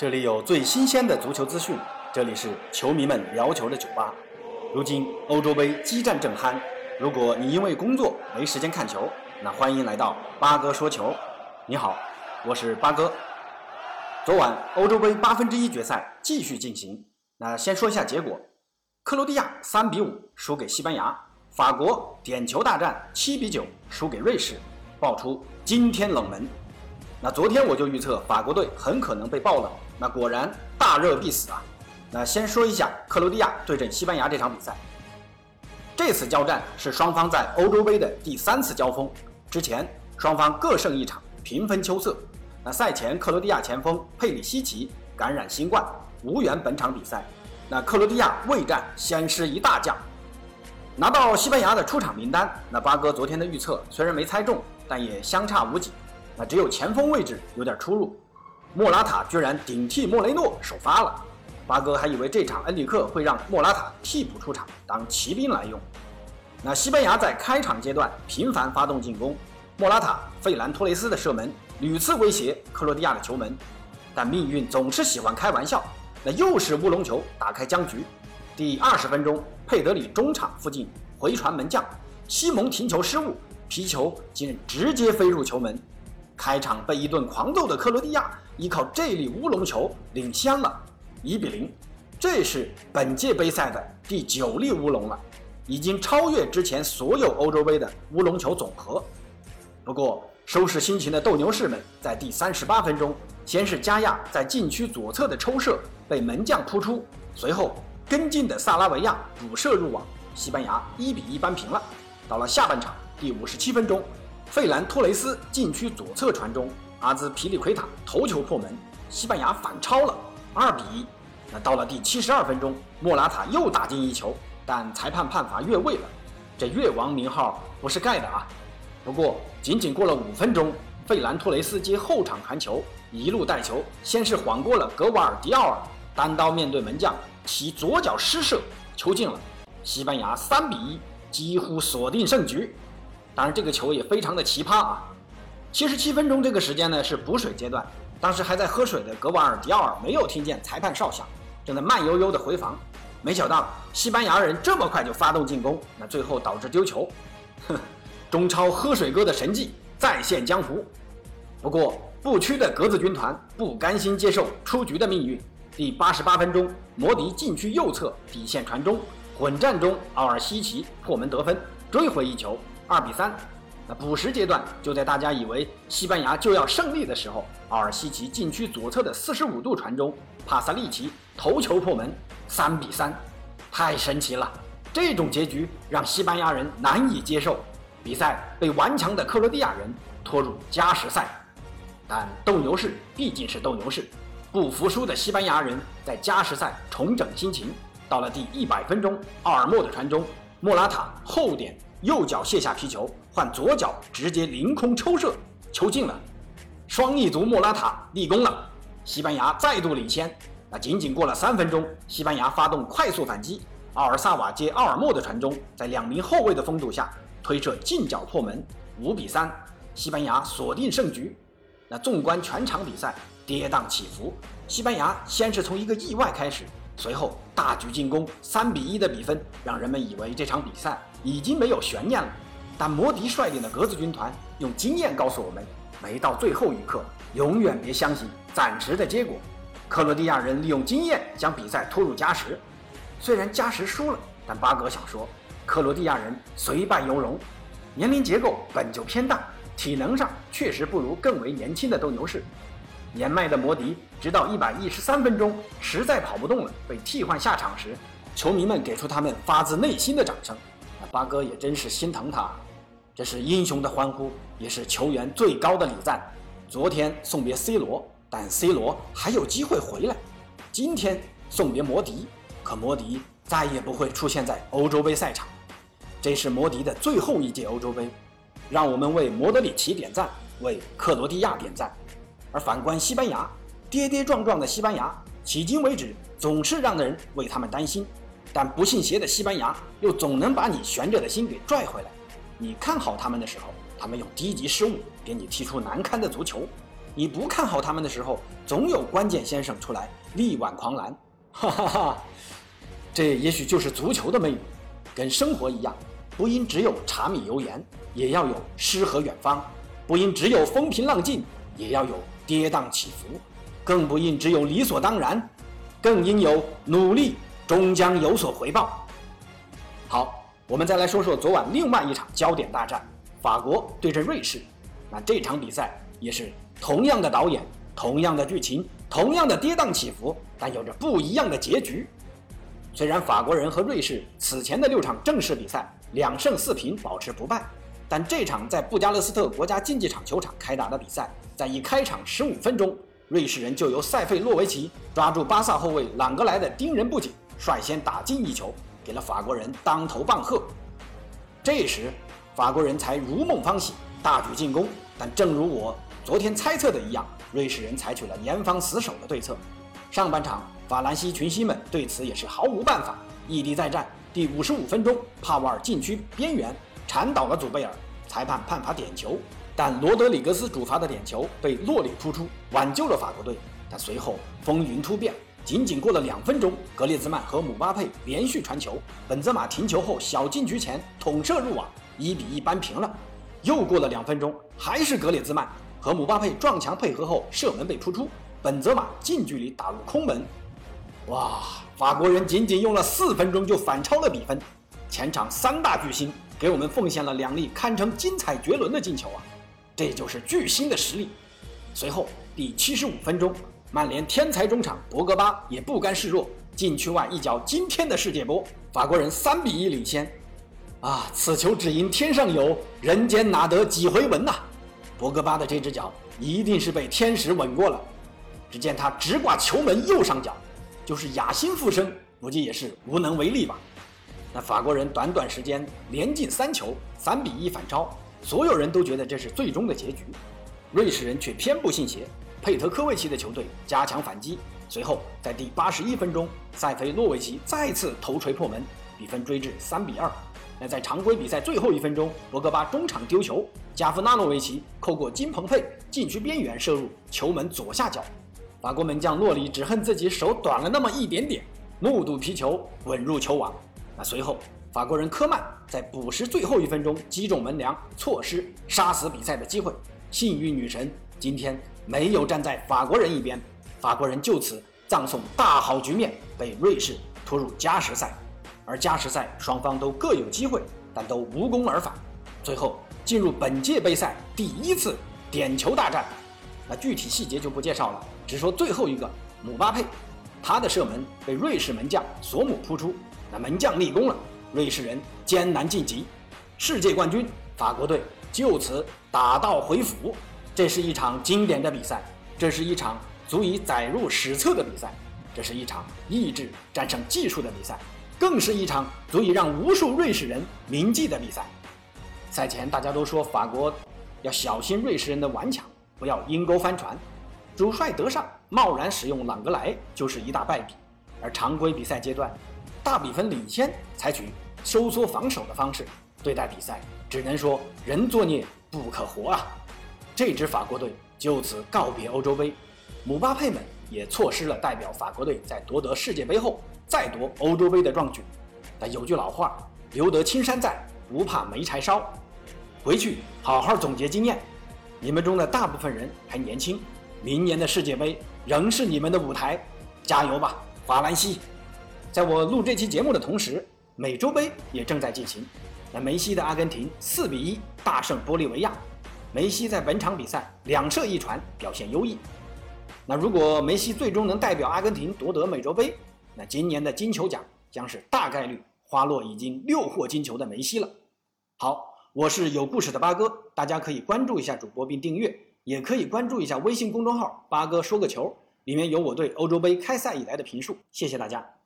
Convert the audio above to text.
这里有最新鲜的足球资讯，这里是球迷们聊球的酒吧。如今欧洲杯激战正酣，如果你因为工作没时间看球，那欢迎来到八哥说球。你好，我是八哥。昨晚欧洲杯八分之一决赛继续进行，那先说一下结果：克罗地亚三比五输给西班牙，法国点球大战七比九输给瑞士，爆出惊天冷门。那昨天我就预测法国队很可能被爆冷，那果然大热必死啊！那先说一下克罗地亚对阵西班牙这场比赛，这次交战是双方在欧洲杯的第三次交锋，之前双方各胜一场，平分秋色。那赛前克罗地亚前锋佩里西奇感染新冠，无缘本场比赛。那克罗地亚未战先失一大将，拿到西班牙的出场名单。那八哥昨天的预测虽然没猜中，但也相差无几。那只有前锋位置有点出入，莫拉塔居然顶替莫雷诺首发了。八哥还以为这场恩里克会让莫拉塔替补出场当骑兵来用。那西班牙在开场阶段频繁发动进攻，莫拉塔、费兰托雷斯的射门屡次威胁克罗地亚的球门，但命运总是喜欢开玩笑，那又是乌龙球打开僵局。第二十分钟，佩德里中场附近回传门将西蒙停球失误，皮球竟直接飞入球门。开场被一顿狂揍的克罗地亚，依靠这粒乌龙球领先了，一比零。这是本届杯赛的第九粒乌龙了，已经超越之前所有欧洲杯的乌龙球总和。不过，收拾心情的斗牛士们在第三十八分钟，先是加亚在禁区左侧的抽射被门将扑出，随后跟进的萨拉维亚补射入网，西班牙一比一扳平了。到了下半场第五十七分钟。费兰托雷斯禁区左侧传中，阿兹皮利奎塔头球破门，西班牙反超了，二比一。那到了第七十二分钟，莫拉塔又打进一球，但裁判判罚越位了。这越王名号不是盖的啊！不过仅仅过了五分钟，费兰托雷斯接后场传球，一路带球，先是晃过了格瓦尔迪奥尔，单刀面对门将，其左脚失射，球进了，西班牙三比一，几乎锁定胜局。当然，这个球也非常的奇葩啊！七十七分钟这个时间呢是补水阶段，当时还在喝水的格瓦尔迪奥尔没有听见裁判哨响，正在慢悠悠的回防。没想到西班牙人这么快就发动进攻，那最后导致丢球。哼，中超喝水哥的神迹再现江湖。不过不屈的格子军团不甘心接受出局的命运。第八十八分钟，摩迪禁区右侧底线传中，混战中奥尔西奇破门得分，追回一球。二比三，那补时阶段就在大家以为西班牙就要胜利的时候，奥尔西奇禁区左侧的四十五度传中，帕萨利奇头球破门，三比三，太神奇了！这种结局让西班牙人难以接受，比赛被顽强的克罗地亚人拖入加时赛。但斗牛士毕竟是斗牛士，不服输的西班牙人在加时赛重整心情，到了第一百分钟，奥尔莫的传中，莫拉塔后点。右脚卸下皮球，换左脚直接凌空抽射，球进了，双翼族莫拉塔立功了，西班牙再度领先。那仅仅过了三分钟，西班牙发动快速反击，奥尔萨瓦接奥尔莫的传中，在两名后卫的封堵下推射近角破门，五比三，西班牙锁定胜局。那纵观全场比赛，跌宕起伏，西班牙先是从一个意外开始。随后大举进攻，三比一的比分让人们以为这场比赛已经没有悬念了。但摩迪率领的格子军团用经验告诉我们：没到最后一刻，永远别相信暂时的结果。克罗地亚人利用经验将比赛拖入加时，虽然加时输了，但巴格想说，克罗地亚人虽败犹荣，年龄结构本就偏大，体能上确实不如更为年轻的斗牛士。年迈的摩迪，直到一百一十三分钟实在跑不动了，被替换下场时，球迷们给出他们发自内心的掌声。八哥也真是心疼他，这是英雄的欢呼，也是球员最高的礼赞。昨天送别 C 罗，但 C 罗还有机会回来。今天送别摩迪，可摩迪再也不会出现在欧洲杯赛场。这是摩迪的最后一届欧洲杯，让我们为摩德里奇点赞，为克罗地亚点赞。而反观西班牙，跌跌撞撞的西班牙，迄今为止总是让人为他们担心。但不信邪的西班牙又总能把你悬着的心给拽回来。你看好他们的时候，他们用低级失误给你踢出难堪的足球；你不看好他们的时候，总有关键先生出来力挽狂澜。哈哈哈，这也许就是足球的魅力，跟生活一样，不应只有柴米油盐，也要有诗和远方；不应只有风平浪静，也要有跌宕起伏；更不应只有理所当然，更应有努力终将有所回报。好，我们再来说说昨晚另外一场焦点大战——法国对阵瑞士。那这场比赛也是同样的导演，同样的剧情。同样的跌宕起伏，但有着不一样的结局。虽然法国人和瑞士此前的六场正式比赛两胜四平保持不败，但这场在布加勒斯特国家竞技场球场开打的比赛，在一开场十五分钟，瑞士人就由塞费洛维奇抓住巴萨后卫朗格莱的盯人不紧，率先打进一球，给了法国人当头棒喝。这时，法国人才如梦方醒，大举进攻。但正如我昨天猜测的一样。瑞士人采取了严防死守的对策，上半场法兰西群星们对此也是毫无办法，异地再战。第五十五分钟，帕瓦尔禁区边缘铲倒了祖贝尔，裁判判罚点球，但罗德里格斯主罚的点球被洛里扑出，挽救了法国队。但随后风云突变，仅仅过了两分钟，格列兹曼和姆巴佩连续传球，本泽马停球后小禁区前捅射入网，一比一扳平了。又过了两分钟，还是格列兹曼。和姆巴佩撞墙配合后射门被扑出，本泽马近距离打入空门。哇！法国人仅仅用了四分钟就反超了比分，前场三大巨星给我们奉献了两粒堪称精彩绝伦的进球啊！这就是巨星的实力。随后第七十五分钟，曼联天才中场博格巴也不甘示弱，禁区外一脚惊天的世界波，法国人三比一领先。啊！此球只因天上有人间，哪得几回闻呐！博格巴的这只脚一定是被天使吻过了。只见他直挂球门右上角，就是雅辛复生，估计也是无能为力吧。那法国人短短时间连进三球，三比一反超，所有人都觉得这是最终的结局。瑞士人却偏不信邪，佩特科维奇的球队加强反击，随后在第八十一分钟，塞菲洛维奇再次头锤破门，比分追至三比二。那在常规比赛最后一分钟，博格巴中场丢球，加夫纳诺维奇扣过金彭佩，禁区边缘射入球门左下角。法国门将洛里只恨自己手短了那么一点点，目睹皮球稳入球网。那随后，法国人科曼在补时最后一分钟击中门梁，错失杀死比赛的机会。幸运女神今天没有站在法国人一边，法国人就此葬送大好局面，被瑞士拖入加时赛。而加时赛双方都各有机会，但都无功而返。最后进入本届杯赛第一次点球大战，那具体细节就不介绍了，只说最后一个姆巴佩，他的射门被瑞士门将索姆扑出，那门将立功了，瑞士人艰难晋级，世界冠军法国队就此打道回府。这是一场经典的比赛，这是一场足以载入史册的比赛，这是一场意志战胜技术的比赛。更是一场足以让无数瑞士人铭记的比赛。赛前大家都说法国要小心瑞士人的顽强，不要阴沟翻船。主帅德尚贸然使用朗格莱就是一大败笔。而常规比赛阶段，大比分领先，采取收缩防守的方式对待比赛，只能说人作孽不可活啊！这支法国队就此告别欧洲杯，姆巴佩们也错失了代表法国队在夺得世界杯后。再夺欧洲杯的壮举，但有句老话，留得青山在，不怕没柴烧。回去好好总结经验。你们中的大部分人还年轻，明年的世界杯仍是你们的舞台，加油吧，法兰西！在我录这期节目的同时，美洲杯也正在进行。那梅西的阿根廷四比一大胜玻利维亚，梅西在本场比赛两射一传，表现优异。那如果梅西最终能代表阿根廷夺得美洲杯，那今年的金球奖将是大概率花落已经六获金球的梅西了。好，我是有故事的八哥，大家可以关注一下主播并订阅，也可以关注一下微信公众号“八哥说个球”，里面有我对欧洲杯开赛以来的评述。谢谢大家。